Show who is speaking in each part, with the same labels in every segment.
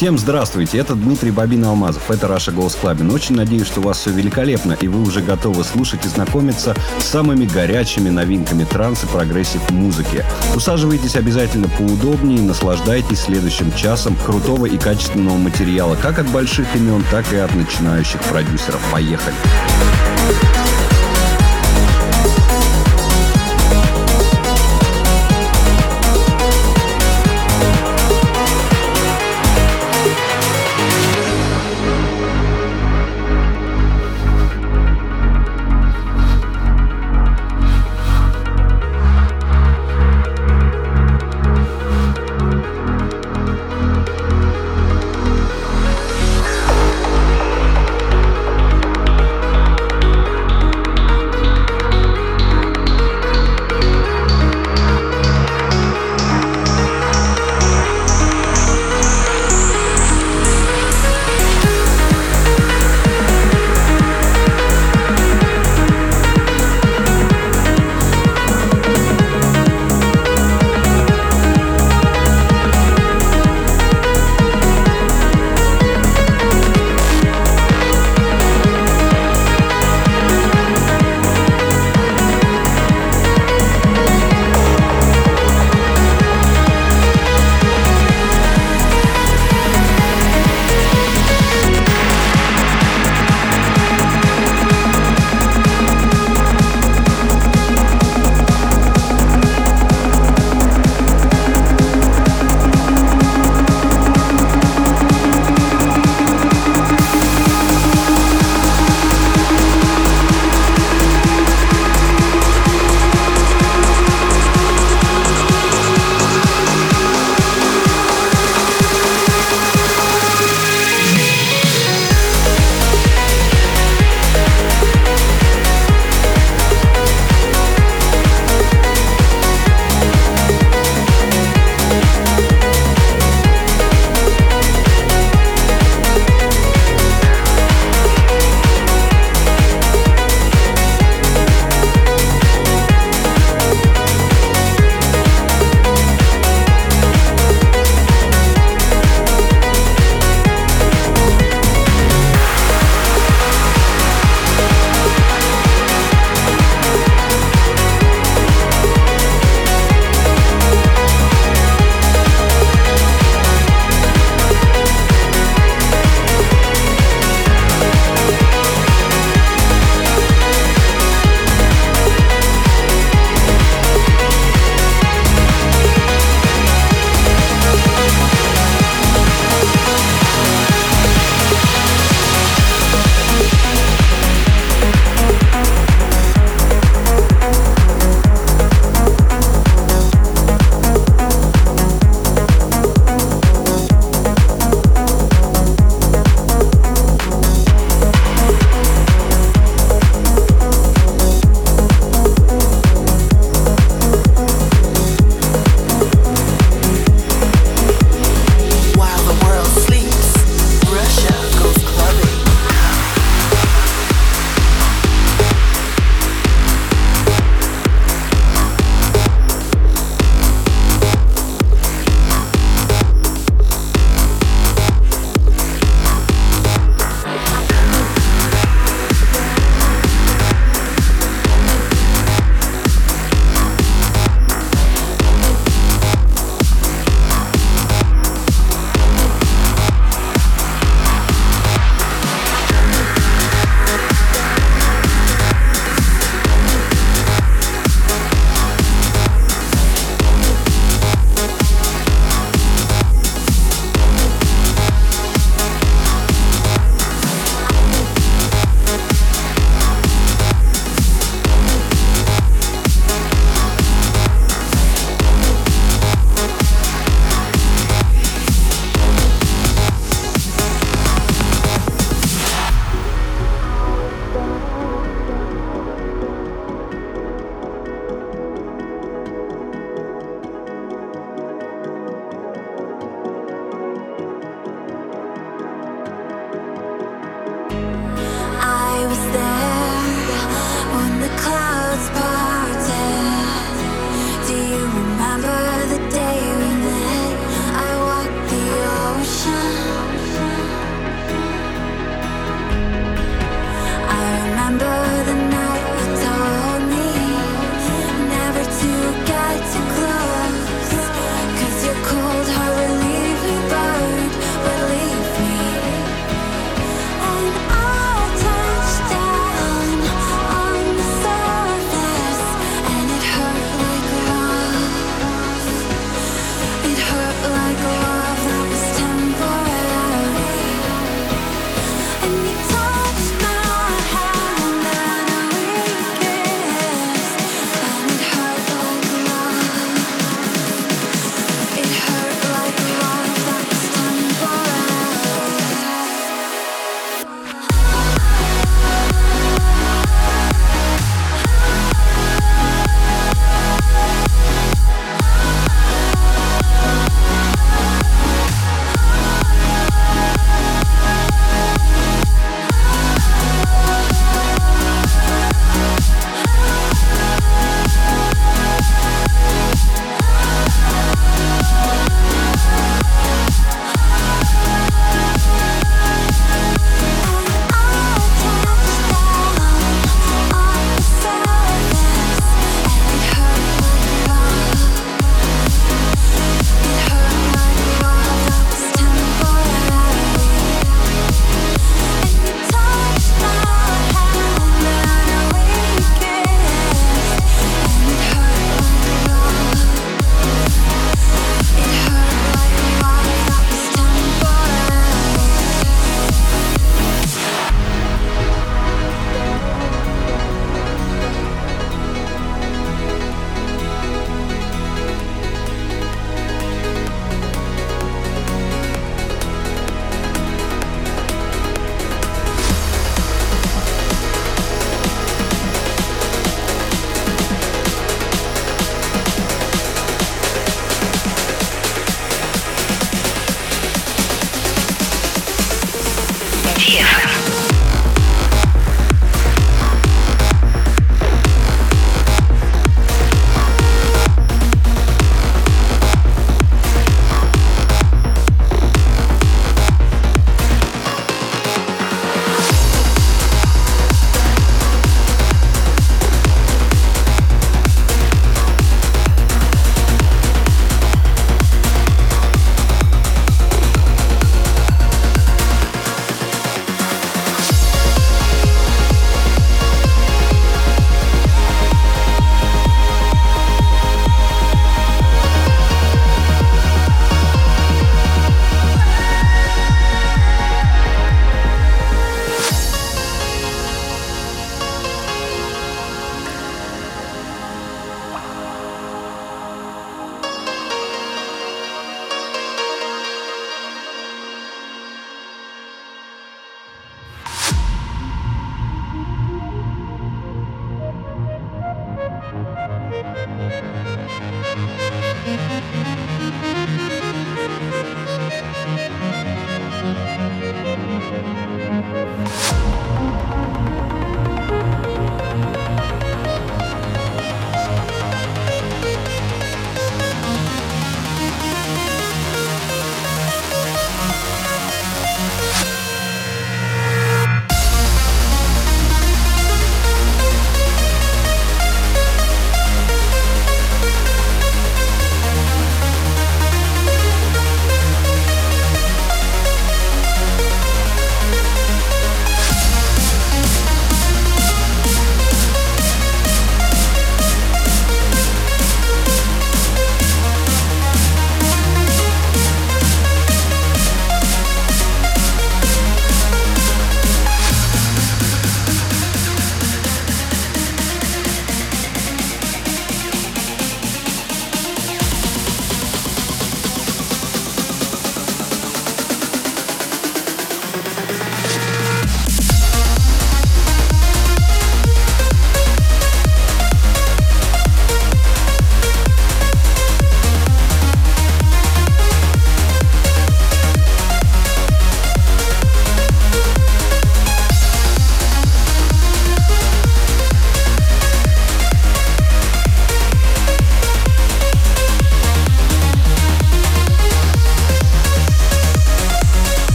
Speaker 1: Всем здравствуйте, это Дмитрий Bobina Алмазов, это Russia Goes Clubbing. Очень надеюсь, что у вас все великолепно, и вы уже готовы слушать и знакомиться с самыми горячими новинками транс и progressive музыки. Усаживайтесь обязательно поудобнее и наслаждайтесь следующим часом крутого и качественного материала как от больших имен, так и от начинающих продюсеров. Поехали!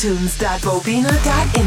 Speaker 2: itunes.bobina.info.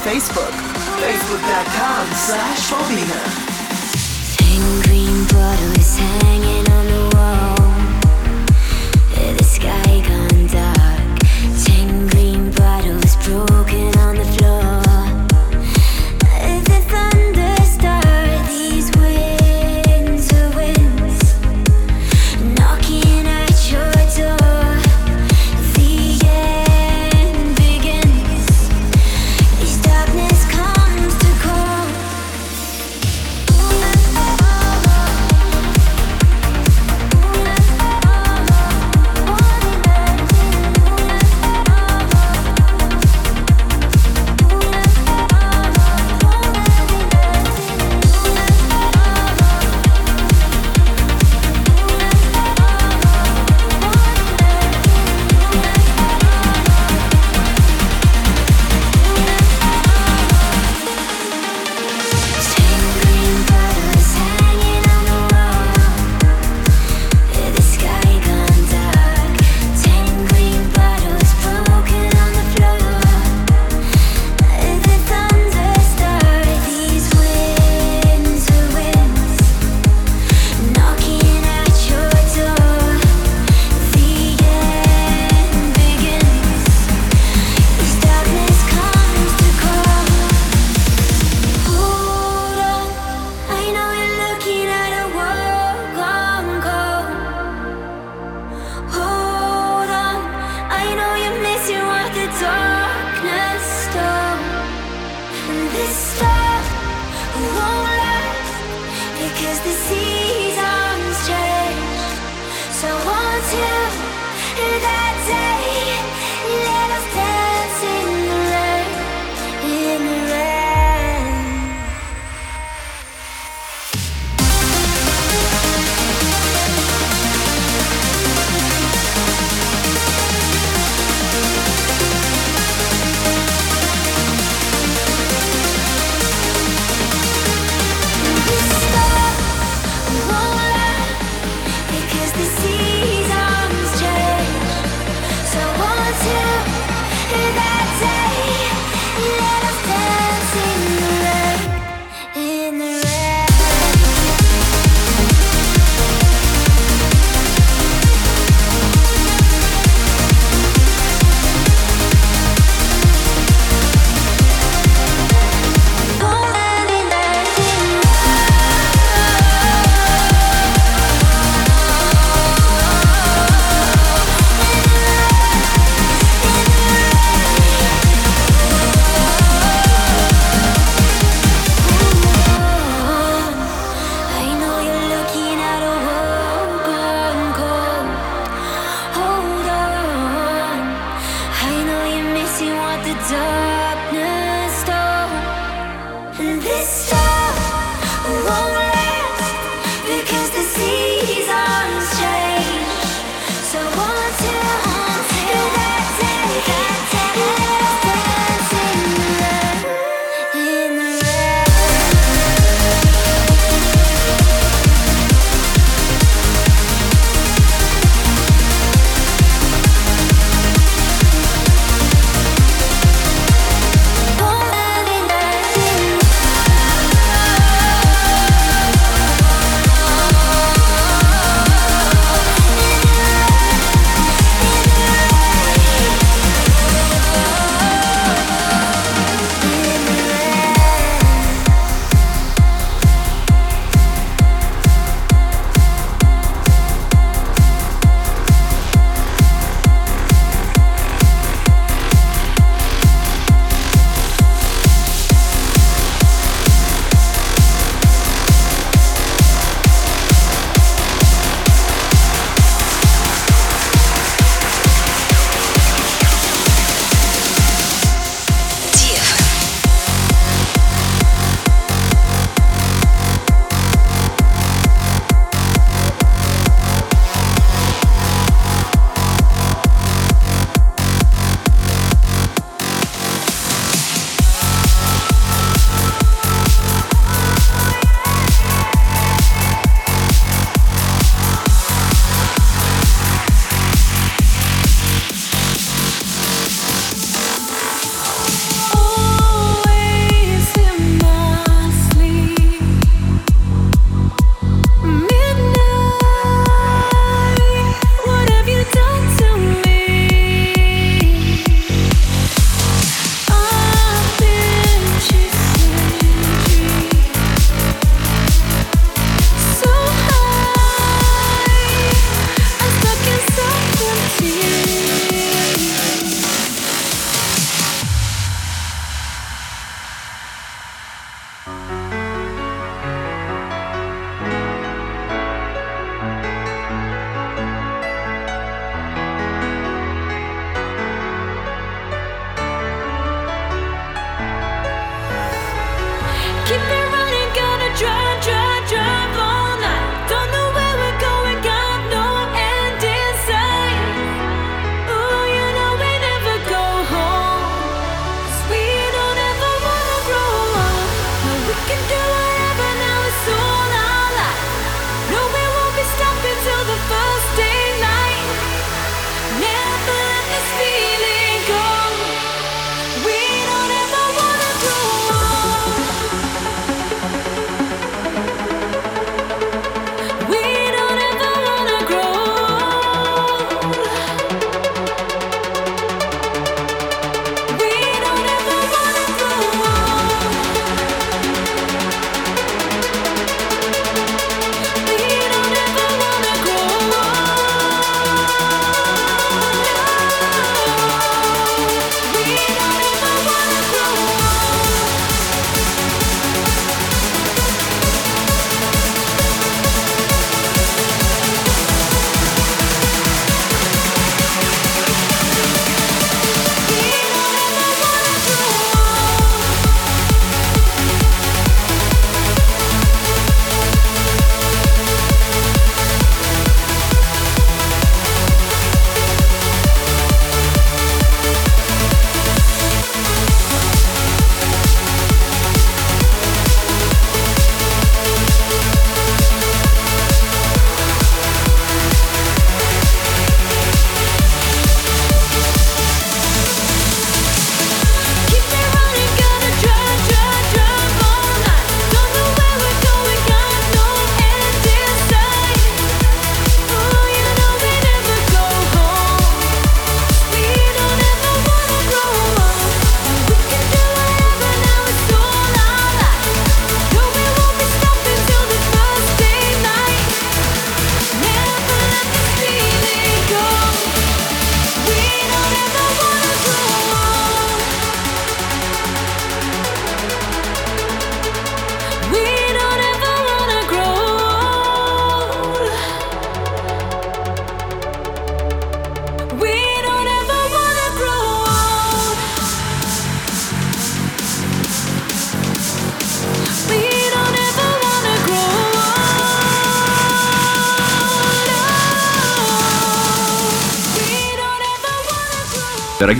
Speaker 3: Facebook.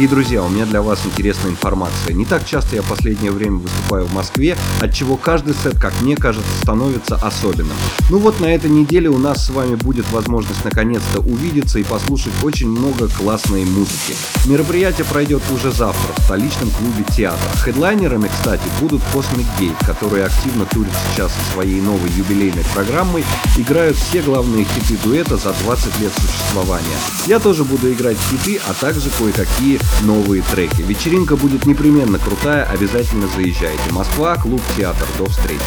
Speaker 1: Дорогие друзья, у меня для вас интересная информация. Не так часто я в последнее время выступаю в Москве, от чего каждый сет, как мне кажется, становится особенным. Ну вот на этой неделе у нас с вами будет возможность наконец-то увидеться и послушать очень много классной музыки. Мероприятие пройдет уже завтра в столичном клубе театра. Хедлайнерами, кстати, будут Cosmic Gate, которые активно турят сейчас со своей новой юбилейной программой, играют все главные хиты дуэта за 20 лет существования. Я тоже буду играть хиты, а также кое-какие новые треки. Вечеринка будет непременно крутая, обязательно заезжайте. Москва, клуб театр. До встречи.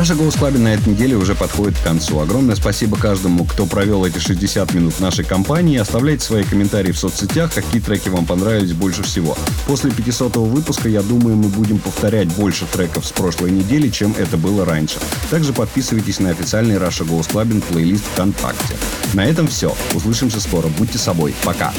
Speaker 1: Russia Club на этой неделе уже подходит к концу. Огромное спасибо каждому, кто провел эти 60 минут нашей компании. Оставляйте свои комментарии в соцсетях, какие треки вам понравились больше всего. После 500 выпуска, я думаю, мы будем повторять больше треков с прошлой недели, чем это было раньше. Также подписывайтесь на официальный Russia Goes Clubbing плейлист ВКонтакте. На этом все. Услышимся скоро. Будьте собой. Пока.